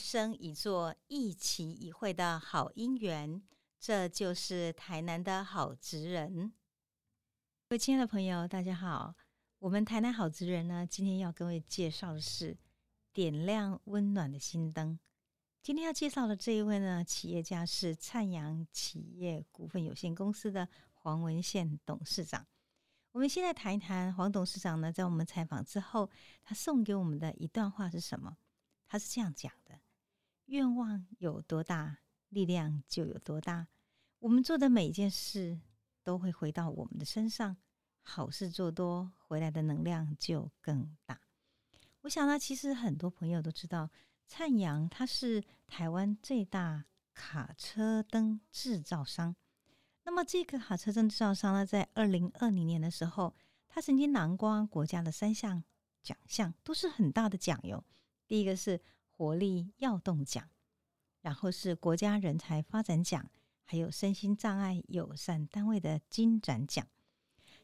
生一座一期一会的好姻缘。这就是台南的好职人。各位亲爱的朋友，大家好。我们台南好职人呢，今天要各位介绍的是点亮温暖的心灯。今天要介绍的这一位呢，企业家是灿阳企业股份有限公司的黄文宪董事长。我们现在谈一谈黄董事长呢，在我们采访之后，他送给我们的一段话是什么？他是这样讲的：愿望有多大，力量就有多大。我们做的每一件事都会回到我们的身上，好事做多，回来的能量就更大。我想呢，其实很多朋友都知道，灿阳它是台湾最大卡车灯制造商。那么这个卡车灯制造商呢，在二零二零年的时候，他曾经囊括国家的三项奖项，都是很大的奖哟。第一个是活力耀动奖，然后是国家人才发展奖，还有身心障碍友善单位的金展奖。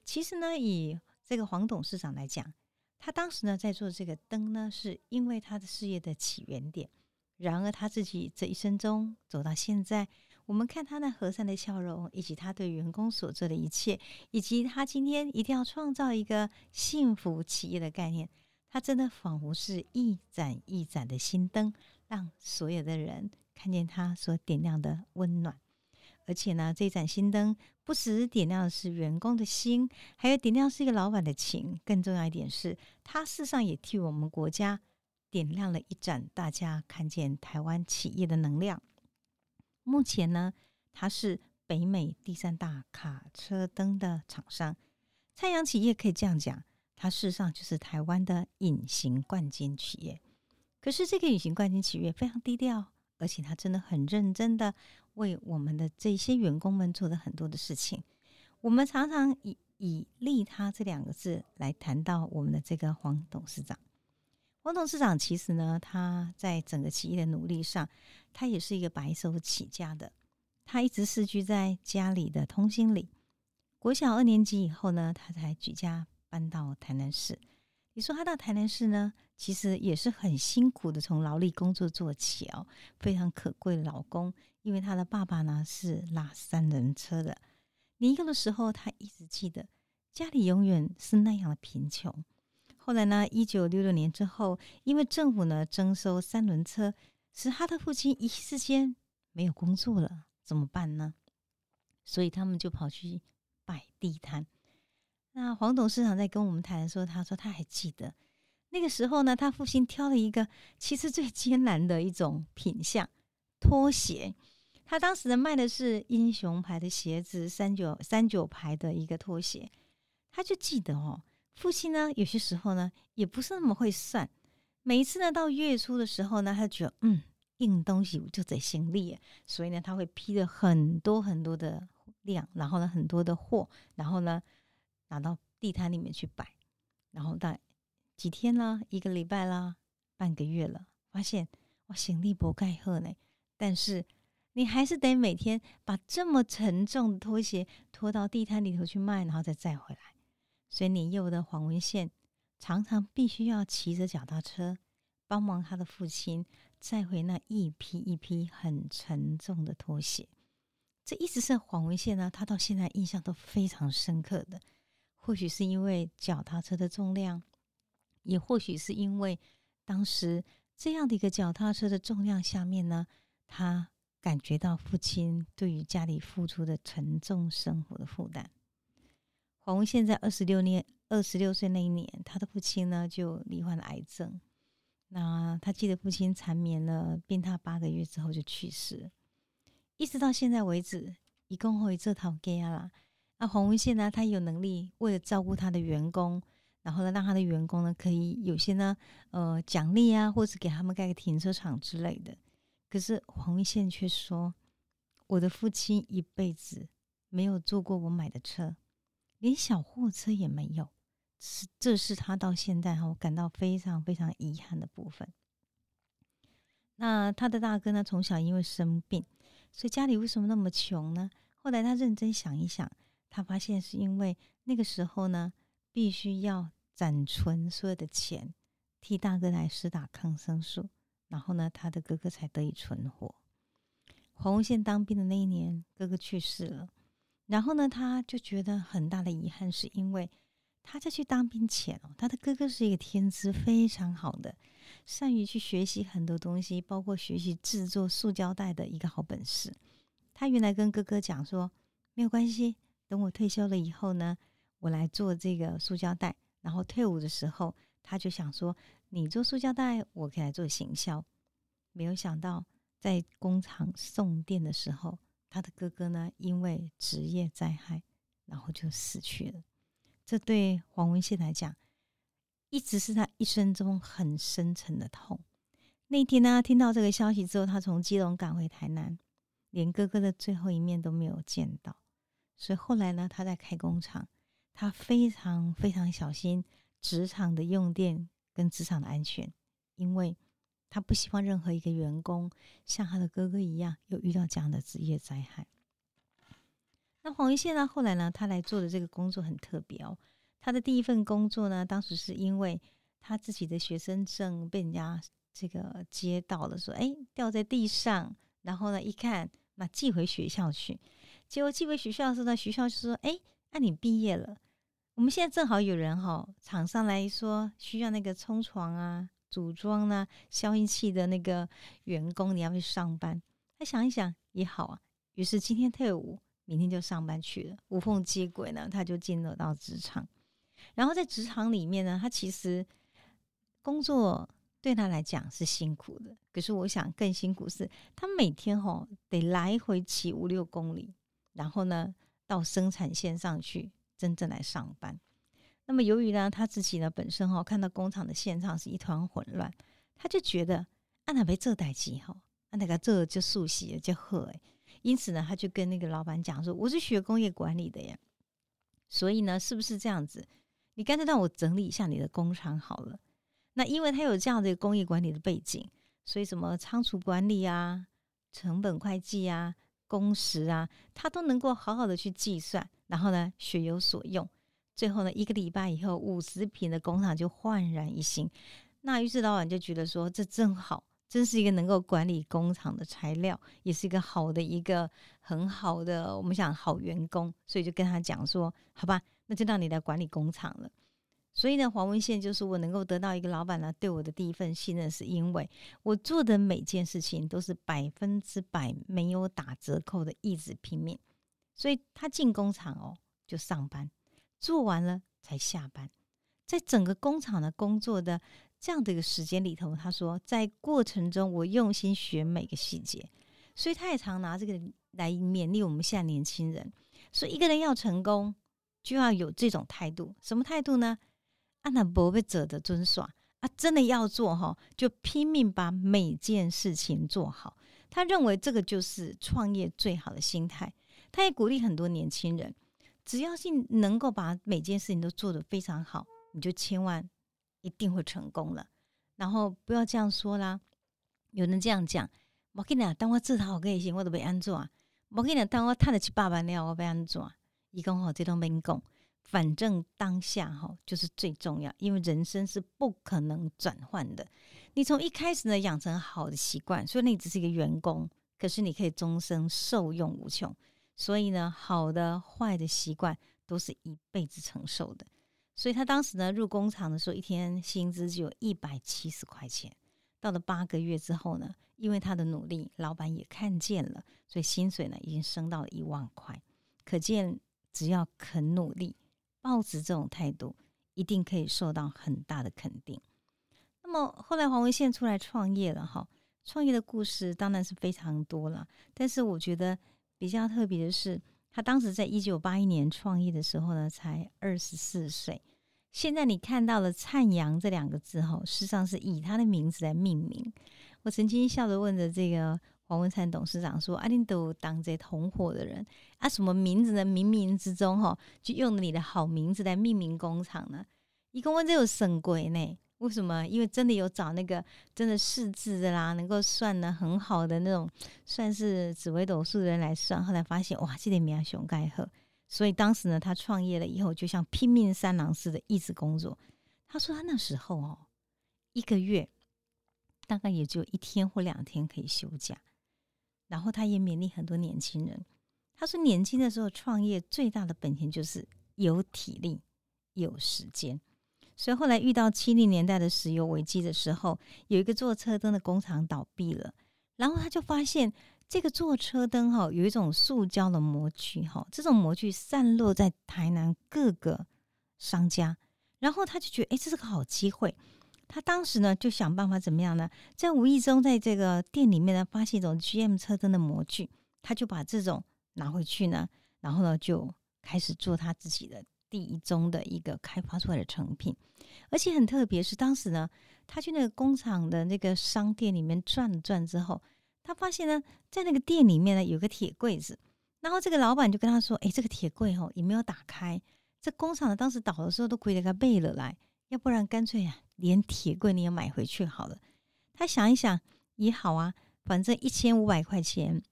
其实呢，以这个黄董事长来讲，他当时呢在做这个灯呢，是因为他的事业的起源点。然而他自己这一生中走到现在。我们看他那和善的笑容，以及他对员工所做的一切，以及他今天一定要创造一个幸福企业的概念，他真的仿佛是一盏一盏的心灯，让所有的人看见他所点亮的温暖。而且呢，这盏心灯不只是点亮的是员工的心，还有点亮是一个老板的情。更重要一点是，他事实上也替我们国家点亮了一盏大家看见台湾企业的能量。目前呢，它是北美第三大卡车灯的厂商。太阳企业可以这样讲，它事实上就是台湾的隐形冠军企业。可是这个隐形冠军企业非常低调，而且它真的很认真的为我们的这些员工们做了很多的事情。我们常常以以利他这两个字来谈到我们的这个黄董事长。黄董事长其实呢，他在整个企业的努力上。他也是一个白手起家的，他一直世居在家里的通心里。国小二年级以后呢，他才举家搬到台南市。你说他到台南市呢，其实也是很辛苦的，从劳力工作做起哦，非常可贵的老公。因为他的爸爸呢是拉三轮车的，年幼的时候他一直记得家里永远是那样的贫穷。后来呢，一九六六年之后，因为政府呢征收三轮车。使他的父亲一时间没有工作了，怎么办呢？所以他们就跑去摆地摊。那黄董事长在跟我们谈的时候，他说他还记得那个时候呢，他父亲挑了一个其实最艰难的一种品相——拖鞋。他当时呢卖的是英雄牌的鞋子，三九三九牌的一个拖鞋。他就记得哦，父亲呢有些时候呢也不是那么会算。每一次呢，到月初的时候呢，他觉得嗯，硬东西就得行李，所以呢，他会批了很多很多的量，然后呢，很多的货，然后呢，拿到地摊里面去摆，然后到几天啦，一个礼拜啦，半个月了，发现哇，行李不盖贺呢，但是你还是得每天把这么沉重的拖鞋拖到地摊里头去卖，然后再载回来，所以年幼的黄文宪。常常必须要骑着脚踏车帮忙他的父亲载回那一批一批很沉重的拖鞋。这一直是黄文宪呢，他到现在印象都非常深刻的。或许是因为脚踏车的重量，也或许是因为当时这样的一个脚踏车的重量下面呢，他感觉到父亲对于家里付出的沉重生活的负担。黄文宪在二十六年。二十六岁那一年，他的父亲呢就罹患了癌症。那他记得父亲缠绵了病榻八个月之后就去世，一直到现在为止，一共会这套给啦。那黄文宪呢，他有能力为了照顾他的员工，然后呢让他的员工呢可以有些呢呃奖励啊，或是给他们盖个停车场之类的。可是黄文宪却说：“我的父亲一辈子没有坐过我买的车，连小货车也没有。”是，这是他到现在哈，我感到非常非常遗憾的部分。那他的大哥呢，从小因为生病，所以家里为什么那么穷呢？后来他认真想一想，他发现是因为那个时候呢，必须要攒存所有的钱，替大哥来施打抗生素，然后呢，他的哥哥才得以存活。黄文宪当兵的那一年，哥哥去世了，然后呢，他就觉得很大的遗憾，是因为他在去当兵前哦，他的哥哥是一个天资非常好的，善于去学习很多东西，包括学习制作塑胶袋的一个好本事。他原来跟哥哥讲说，没有关系，等我退休了以后呢，我来做这个塑胶袋。然后退伍的时候，他就想说，你做塑胶袋，我可以来做行销。没有想到。在工厂送电的时候，他的哥哥呢，因为职业灾害，然后就死去了。这对黄文宪来讲，一直是他一生中很深沉的痛。那天呢，听到这个消息之后，他从基隆赶回台南，连哥哥的最后一面都没有见到。所以后来呢，他在开工厂，他非常非常小心职场的用电跟职场的安全，因为。他不希望任何一个员工像他的哥哥一样，有遇到这样的职业灾害。那黄一宪呢？后来呢？他来做的这个工作很特别哦。他的第一份工作呢，当时是因为他自己的学生证被人家这个接到了，说哎掉在地上，然后呢一看，那寄回学校去。结果寄回学校的时候呢，学校就说：哎，那你毕业了，我们现在正好有人哈，厂商来说需要那个冲床啊。组装呢，消音器的那个员工，你要不去上班？他想一想也好啊，于是今天退伍，明天就上班去了，无缝接轨呢，他就进入到职场。然后在职场里面呢，他其实工作对他来讲是辛苦的，可是我想更辛苦是，他每天哈得来回骑五六公里，然后呢到生产线上去真正来上班。那么由于呢，他自己呢本身哈看到工厂的现场是一团混乱，他就觉得啊哪被这代机哈，按那个这就熟悉就喝哎，因此呢，他就跟那个老板讲说：“我是学工业管理的呀，所以呢，是不是这样子？你干脆让我整理一下你的工厂好了。那因为他有这样的工业管理的背景，所以什么仓储管理啊、成本会计啊、工时啊，他都能够好好的去计算，然后呢，学有所用。”最后呢，一个礼拜以后，五十平的工厂就焕然一新。那于是老板就觉得说，这正好，真是一个能够管理工厂的材料，也是一个好的一个很好的我们想好员工，所以就跟他讲说，好吧，那就让你来管理工厂了。所以呢，黄文宪就是我能够得到一个老板呢对我的第一份信任，是因为我做的每件事情都是百分之百没有打折扣的，一直拼命。所以他进工厂哦，就上班。做完了才下班，在整个工厂的工作的这样的一个时间里头，他说在过程中我用心学每个细节，所以他也常拿这个来勉励我们现在年轻人。所以一个人要成功，就要有这种态度。什么态度呢？按那不被者的尊耍啊，真的要做哈，就拼命把每件事情做好。他认为这个就是创业最好的心态。他也鼓励很多年轻人。只要是能够把每件事情都做得非常好，你就千万一定会成功了。然后不要这样说啦，有人这样讲：我跟你讲，当我这套可以行，我都被安做啊。我跟你讲，当我赚得起八万了，我被安做。一共好，这都没讲。反正当下哈就是最重要，因为人生是不可能转换的。你从一开始呢养成好的习惯，所以你只是一个员工，可是你可以终生受用无穷。所以呢，好的、坏的习惯都是一辈子承受的。所以他当时呢入工厂的时候，一天薪资只有一百七十块钱。到了八个月之后呢，因为他的努力，老板也看见了，所以薪水呢已经升到了一万块。可见，只要肯努力，抱持这种态度，一定可以受到很大的肯定。那么后来黄文宪出来创业了，哈，创业的故事当然是非常多了。但是我觉得。比较特别的是，他当时在一九八一年创业的时候呢，才二十四岁。现在你看到了“灿阳”这两个字哈，事实上是以他的名字来命名。我曾经笑着问着这个黄文灿董事长说：“阿林都当这同伙的人，啊，什么名字呢？冥冥之中哈，就用你的好名字来命名工厂呢？一共问这有神鬼呢？”为什么？因为真的有找那个真的识字的啦，能够算的很好的那种，算是紫微斗数的人来算。后来发现，哇，这点名熊盖赫。所以当时呢，他创业了以后，就像拼命三郎似的，一直工作。他说他那时候哦，一个月大概也就一天或两天可以休假。然后他也勉励很多年轻人，他说年轻的时候创业最大的本钱就是有体力、有时间。所以后来遇到七零年代的石油危机的时候，有一个做车灯的工厂倒闭了，然后他就发现这个做车灯哈有一种塑胶的模具哈，这种模具散落在台南各个商家，然后他就觉得哎这是个好机会，他当时呢就想办法怎么样呢，在无意中在这个店里面呢发现一种 GM 车灯的模具，他就把这种拿回去呢，然后呢就开始做他自己的。第一宗的一个开发出来的成品，而且很特别，是当时呢，他去那个工厂的那个商店里面转了转之后，他发现呢，在那个店里面呢有个铁柜子，然后这个老板就跟他说：“哎，这个铁柜哦也没有打开，这工厂呢当时倒的时候都亏了个背了来，要不然干脆呀连铁柜你也买回去好了。”他想一想也好啊，反正一千五百块钱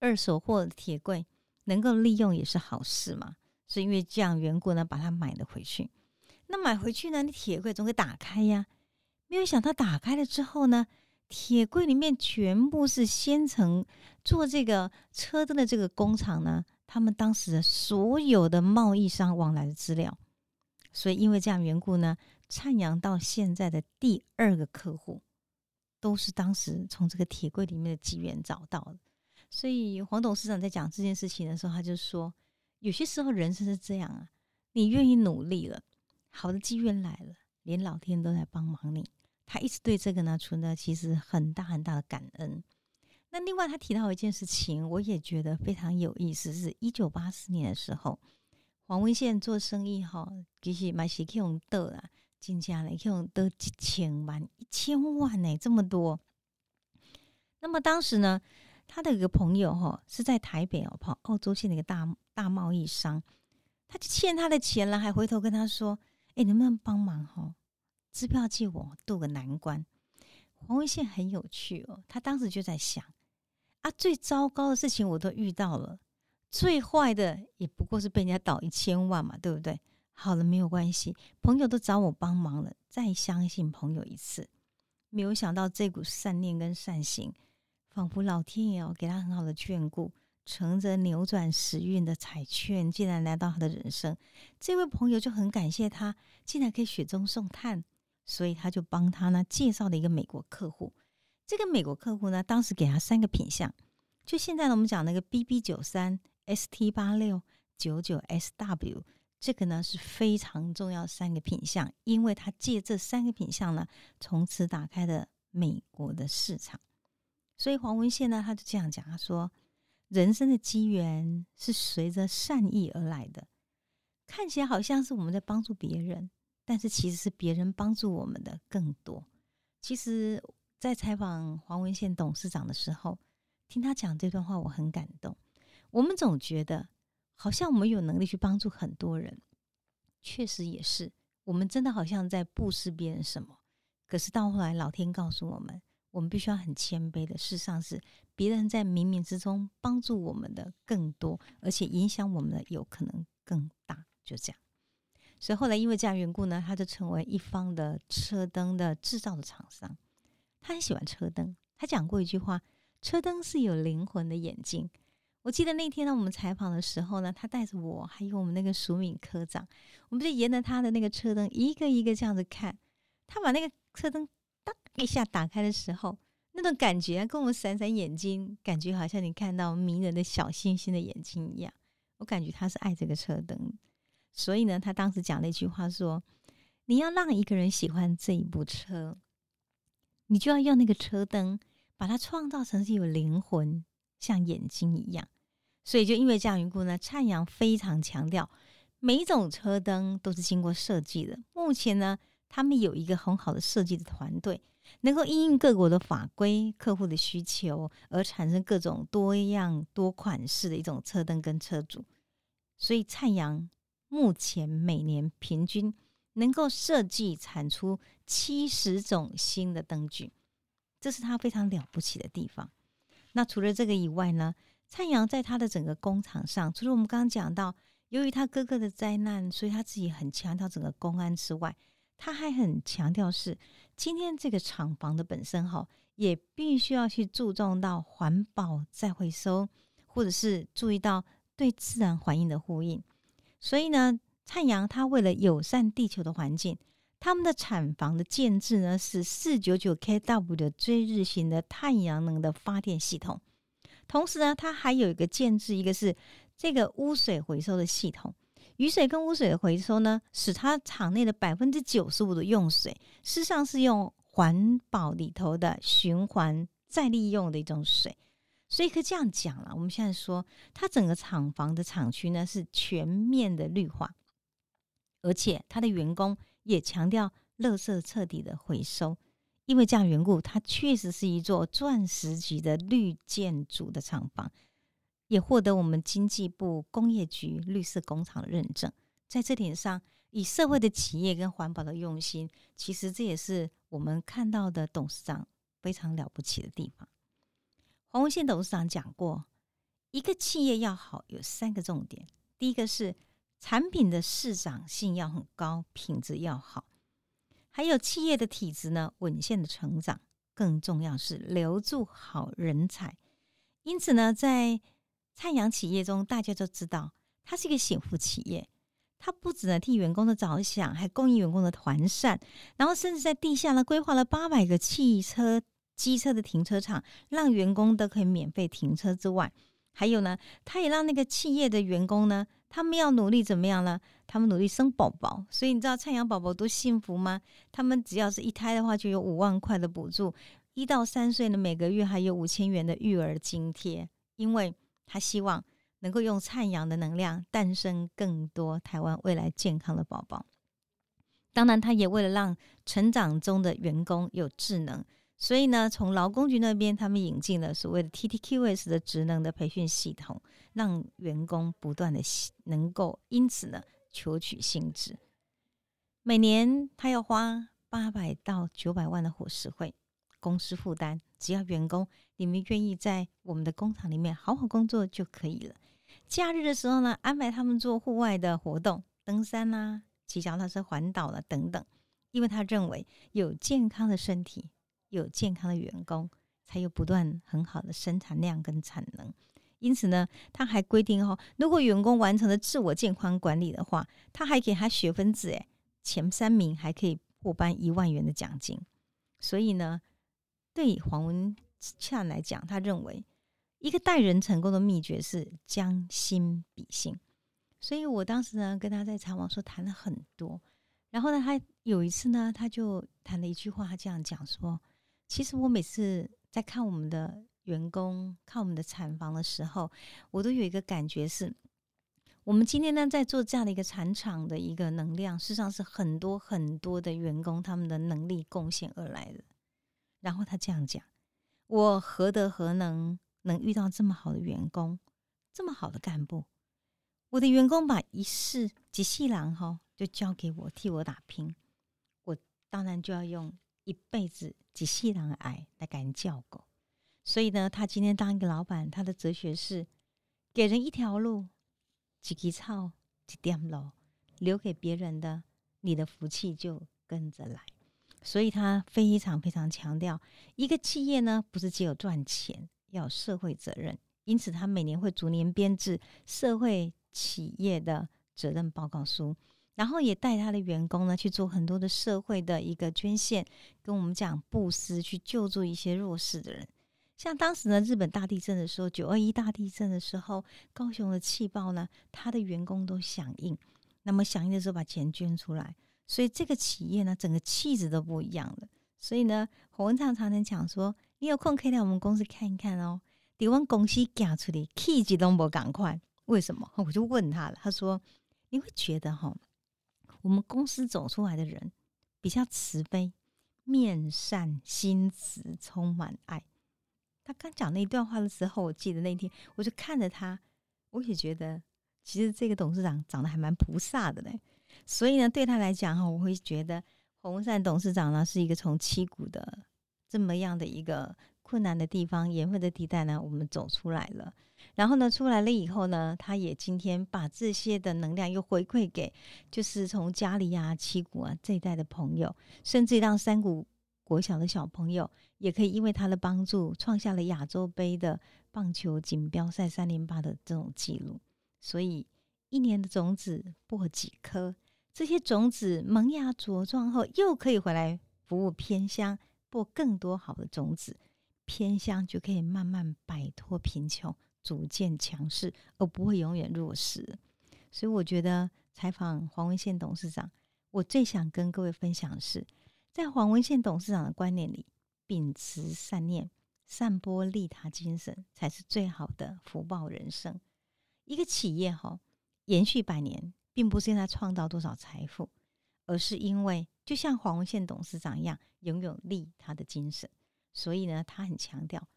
二手货的铁柜能够利用也是好事嘛。是因为这样缘故呢，把它买了回去。那买回去呢，你铁柜总得打开呀。没有想到打开了之后呢，铁柜里面全部是先成做这个车灯的这个工厂呢，他们当时的所有的贸易商往来的资料。所以因为这样缘故呢，灿阳到现在的第二个客户，都是当时从这个铁柜里面的机缘找到的。所以黄董事长在讲这件事情的时候，他就说。有些时候人生是这样啊，你愿意努力了，好的机缘来了，连老天都在帮忙你。他一直对这个呢存着其实很大很大的感恩。那另外他提到一件事情，我也觉得非常有意思，是一九八四年的时候，黄文宪做生意哈，其实买是可用得啦，进价了可用得几千万、一千万呢，这么多。那么当时呢？他的一个朋友哈是在台北哦，跑澳洲去的一个大大贸易商，他就欠他的钱了，还回头跟他说：“哎，能不能帮忙哈？支票借我渡个难关。”黄文宪很有趣哦，他当时就在想：啊，最糟糕的事情我都遇到了，最坏的也不过是被人家倒一千万嘛，对不对？好了，没有关系，朋友都找我帮忙了，再相信朋友一次。没有想到这股善念跟善行。仿佛老天爷要给他很好的眷顾，乘着扭转时运的彩券，竟然来到他的人生。这位朋友就很感谢他，竟然可以雪中送炭，所以他就帮他呢介绍了一个美国客户。这个美国客户呢，当时给他三个品相，就现在呢我们讲那个 BB 九三 ST 八六九九 SW，这个呢是非常重要三个品相，因为他借这三个品相呢，从此打开了美国的市场。所以黄文宪呢，他就这样讲，他说：“人生的机缘是随着善意而来的，看起来好像是我们在帮助别人，但是其实是别人帮助我们的更多。”其实，在采访黄文宪董事长的时候，听他讲这段话，我很感动。我们总觉得好像我们有能力去帮助很多人，确实也是，我们真的好像在布施别人什么。可是到后来，老天告诉我们。我们必须要很谦卑的，事实上是别人在冥冥之中帮助我们的更多，而且影响我们的有可能更大，就这样。所以后来因为这样缘故呢，他就成为一方的车灯的制造的厂商。他很喜欢车灯，他讲过一句话：“车灯是有灵魂的眼睛。”我记得那天呢，我们采访的时候呢，他带着我还有我们那个署敏科长，我们就沿着他的那个车灯一个一个这样子看，他把那个车灯。当一下打开的时候，那种感觉跟我们闪闪眼睛，感觉好像你看到迷人的小星星的眼睛一样。我感觉他是爱这个车灯，所以呢，他当时讲了一句话说：“你要让一个人喜欢这一部车，你就要用那个车灯把它创造成是有灵魂，像眼睛一样。”所以就因为这样缘故呢，灿阳非常强调每一种车灯都是经过设计的。目前呢。他们有一个很好的设计的团队，能够因应各国的法规、客户的需求而产生各种多样多款式的一种车灯跟车主。所以灿阳目前每年平均能够设计产出七十种新的灯具，这是他非常了不起的地方。那除了这个以外呢，灿阳在他的整个工厂上，除了我们刚刚讲到，由于他哥哥的灾难，所以他自己很强调整个公安之外。他还很强调是今天这个厂房的本身哈，也必须要去注重到环保再回收，或者是注意到对自然环境的呼应。所以呢，灿阳它为了友善地球的环境，他们的厂房的建制呢是四九九 kW 的追日型的太阳能的发电系统，同时呢，它还有一个建制，一个是这个污水回收的系统。雨水跟污水的回收呢，使它厂内的百分之九十五的用水，事实上是用环保里头的循环再利用的一种水，所以可以这样讲了。我们现在说，它整个厂房的厂区呢是全面的绿化，而且它的员工也强调垃圾彻底的回收，因为这样缘故，它确实是一座钻石级的绿建筑的厂房。也获得我们经济部工业局绿色工厂的认证，在这点上，以社会的企业跟环保的用心，其实这也是我们看到的董事长非常了不起的地方。黄文宪董事长讲过，一个企业要好，有三个重点：第一个是产品的市长性要很高，品质要好；还有企业的体质呢稳健的成长；更重要是留住好人才。因此呢，在灿阳企业中，大家都知道，它是一个幸福企业。它不只能替员工的着想，还供应员工的团扇，然后甚至在地下呢规划了八百个汽车、机车的停车场，让员工都可以免费停车。之外，还有呢，他也让那个企业的员工呢，他们要努力怎么样呢？他们努力生宝宝。所以你知道灿阳宝宝多幸福吗？他们只要是一胎的话，就有五万块的补助；一到三岁呢，每个月还有五千元的育儿津贴，因为。他希望能够用灿阳的能量诞生更多台湾未来健康的宝宝。当然，他也为了让成长中的员工有智能，所以呢，从劳工局那边他们引进了所谓的 TTQS 的职能的培训系统，让员工不断的能够因此呢求取薪资。每年他要花八百到九百万的伙食费。公司负担，只要员工你们愿意在我们的工厂里面好好工作就可以了。假日的时候呢，安排他们做户外的活动，登山啦、骑脚踏车环岛了等等。因为他认为有健康的身体，有健康的员工，才有不断很好的生产量跟产能。因此呢，他还规定哦，如果员工完成了自我健康管理的话，他还给他学分制，诶，前三名还可以获颁一万元的奖金。所以呢。对黄文灿来讲，他认为一个带人成功的秘诀是将心比心。所以我当时呢跟他在茶网说谈了很多，然后呢他有一次呢他就谈了一句话，他这样讲说：其实我每次在看我们的员工、看我们的产房的时候，我都有一个感觉是，我们今天呢在做这样的一个产厂的一个能量，事实上是很多很多的员工他们的能力贡献而来的。然后他这样讲：“我何德何能，能遇到这么好的员工，这么好的干部？我的员工把一世几细郎哈，就交给我替我打拼，我当然就要用一辈子几细郎的爱来给人教狗。所以呢，他今天当一个老板，他的哲学是：给人一条路，几根草，几点路，留给别人的，你的福气就跟着来。”所以他非常非常强调，一个企业呢，不是只有赚钱，要有社会责任。因此，他每年会逐年编制社会企业的责任报告书，然后也带他的员工呢去做很多的社会的一个捐献，跟我们讲布施，去救助一些弱势的人。像当时呢，日本大地震的时候，九二一大地震的时候，高雄的气爆呢，他的员工都响应，那么响应的时候把钱捐出来。所以这个企业呢，整个气质都不一样了。所以呢，洪文畅常常讲说：“你有空可以来我们公司看一看哦。”台湾公司讲出的气质都不赶快，为什么？我就问他了。他说：“你会觉得哈，我们公司走出来的人比较慈悲、面善、心慈、充满爱。”他刚讲那段话的时候，我记得那天我就看着他，我也觉得其实这个董事长长得还蛮菩萨的嘞。所以呢，对他来讲哈，我会觉得洪善董事长呢是一个从七股的这么样的一个困难的地方、盐分的地带呢，我们走出来了。然后呢，出来了以后呢，他也今天把这些的能量又回馈给，就是从家里啊、七谷啊这一代的朋友，甚至让山谷国小的小朋友也可以因为他的帮助，创下了亚洲杯的棒球锦标赛三连霸的这种记录。所以，一年的种子播几颗，这些种子萌芽茁壮后，又可以回来服务偏乡，播更多好的种子，偏乡就可以慢慢摆脱贫穷。逐渐强势，而不会永远弱势。所以，我觉得采访黄文宪董事长，我最想跟各位分享的是，在黄文宪董事长的观念里，秉持善念、散播利他精神，才是最好的福报人生。一个企业哈延续百年，并不是因为创造多少财富，而是因为就像黄文宪董事长一样，拥有利他的精神。所以呢，他很强调。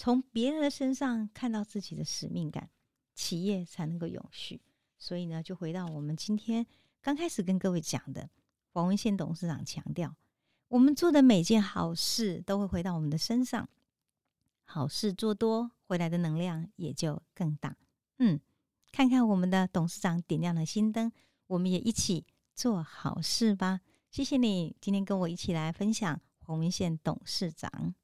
从别人的身上看到自己的使命感，企业才能够永续。所以呢，就回到我们今天刚开始跟各位讲的，黄文宪董事长强调，我们做的每件好事都会回到我们的身上，好事做多，回来的能量也就更大。嗯，看看我们的董事长点亮了心灯，我们也一起做好事吧。谢谢你今天跟我一起来分享黄文宪董事长。